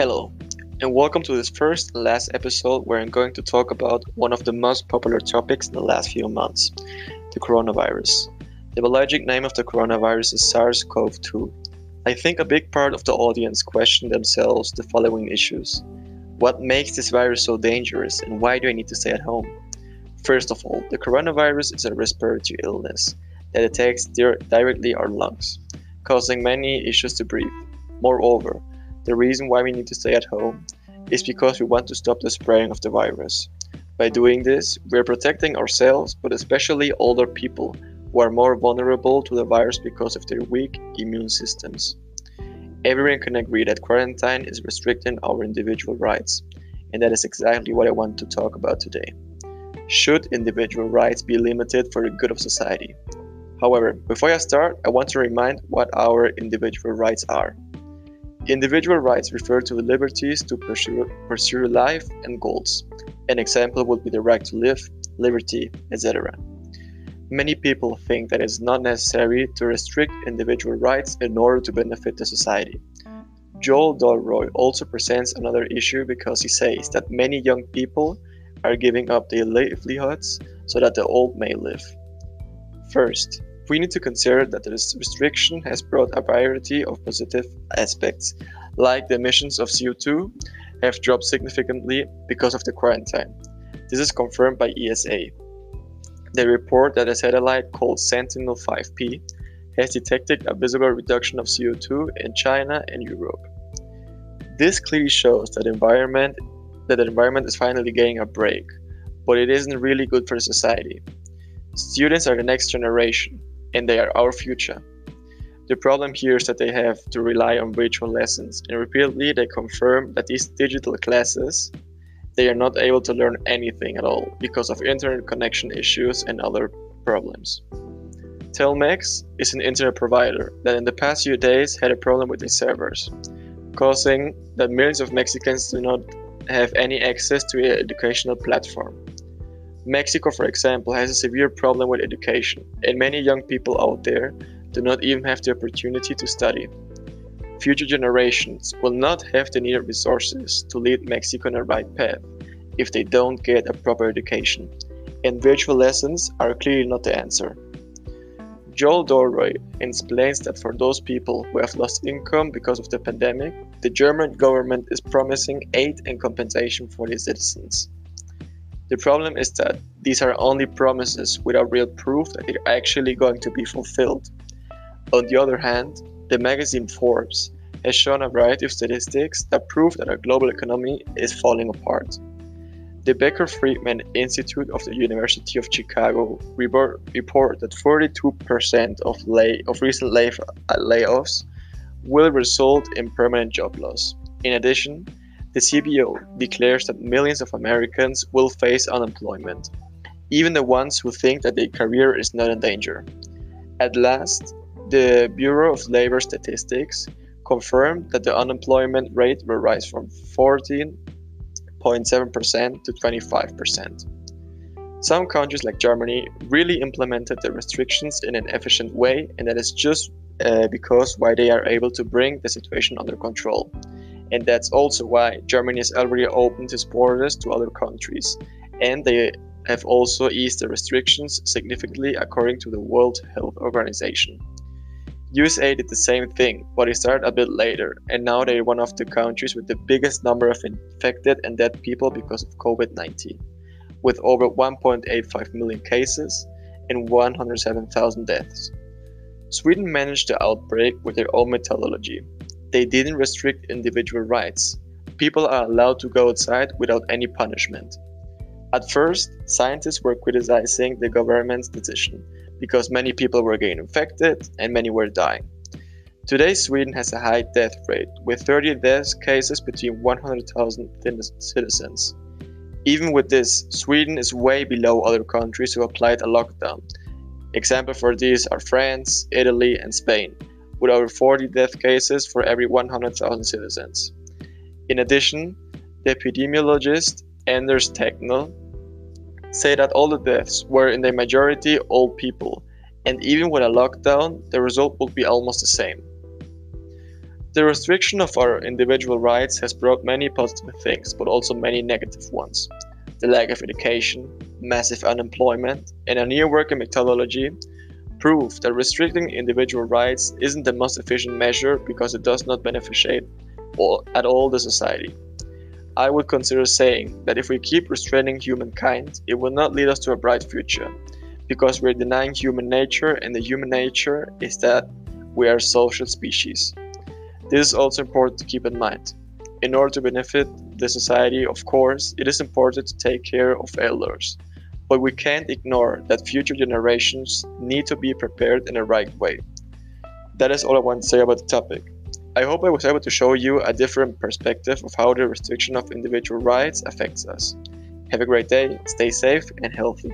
Hello, and welcome to this first and last episode where I'm going to talk about one of the most popular topics in the last few months the coronavirus. The biologic name of the coronavirus is SARS CoV 2. I think a big part of the audience question themselves the following issues What makes this virus so dangerous, and why do I need to stay at home? First of all, the coronavirus is a respiratory illness that attacks directly our lungs, causing many issues to breathe. Moreover, the reason why we need to stay at home is because we want to stop the spreading of the virus. By doing this, we are protecting ourselves, but especially older people who are more vulnerable to the virus because of their weak immune systems. Everyone can agree that quarantine is restricting our individual rights, and that is exactly what I want to talk about today. Should individual rights be limited for the good of society? However, before I start, I want to remind what our individual rights are. Individual rights refer to the liberties to pursue, pursue life and goals. An example would be the right to live, liberty, etc. Many people think that it is not necessary to restrict individual rights in order to benefit the society. Joel Dolroy also presents another issue because he says that many young people are giving up their livelihoods so that the old may live. First, we need to consider that this restriction has brought a variety of positive aspects, like the emissions of CO2 have dropped significantly because of the quarantine. This is confirmed by ESA. They report that a satellite called Sentinel 5P has detected a visible reduction of CO2 in China and Europe. This clearly shows that environment that the environment is finally getting a break, but it isn't really good for society. Students are the next generation, and they are our future. The problem here is that they have to rely on virtual lessons, and repeatedly they confirm that these digital classes they are not able to learn anything at all because of internet connection issues and other problems. Telmex is an internet provider that in the past few days had a problem with its servers, causing that millions of Mexicans do not have any access to an educational platform. Mexico, for example, has a severe problem with education, and many young people out there do not even have the opportunity to study. Future generations will not have the needed resources to lead Mexico on the right path if they don't get a proper education, and virtual lessons are clearly not the answer. Joel Dolroy explains that for those people who have lost income because of the pandemic, the German government is promising aid and compensation for their citizens. The problem is that these are only promises without real proof that they're actually going to be fulfilled. On the other hand, the magazine Forbes has shown a variety of statistics that prove that our global economy is falling apart. The Becker Friedman Institute of the University of Chicago report, that 42% of, lay, of recent lay, layoffs will result in permanent job loss. In addition, the CBO declares that millions of Americans will face unemployment, even the ones who think that their career is not in danger. At last, the Bureau of Labor Statistics confirmed that the unemployment rate will rise from 14.7% to 25%. Some countries like Germany really implemented the restrictions in an efficient way, and that is just uh, because why they are able to bring the situation under control and that's also why Germany has already opened its borders to other countries, and they have also eased the restrictions significantly according to the World Health Organization. USA did the same thing, but it started a bit later, and now they're one of the countries with the biggest number of infected and dead people because of COVID 19, with over 1.85 million cases and 107,000 deaths. Sweden managed the outbreak with their own methodology, they didn't restrict individual rights. People are allowed to go outside without any punishment. At first, scientists were criticizing the government's decision because many people were getting infected and many were dying. Today, Sweden has a high death rate, with 30 death cases between 100,000 citizens. Even with this, Sweden is way below other countries who applied a lockdown. Examples for these are France, Italy, and Spain, with over 40 death cases for every 100,000 citizens. In addition, the epidemiologist Anders Tegnell say that all the deaths were in the majority old people, and even with a lockdown, the result would be almost the same. The restriction of our individual rights has brought many positive things, but also many negative ones. The lack of education, massive unemployment, and a near working methodology prove that restricting individual rights isn't the most efficient measure because it does not benefit at all the society. I would consider saying that if we keep restraining humankind, it will not lead us to a bright future, because we're denying human nature, and the human nature is that we are social species. This is also important to keep in mind. In order to benefit the society, of course, it is important to take care of elders. But we can't ignore that future generations need to be prepared in the right way. That is all I want to say about the topic. I hope I was able to show you a different perspective of how the restriction of individual rights affects us. Have a great day, stay safe and healthy.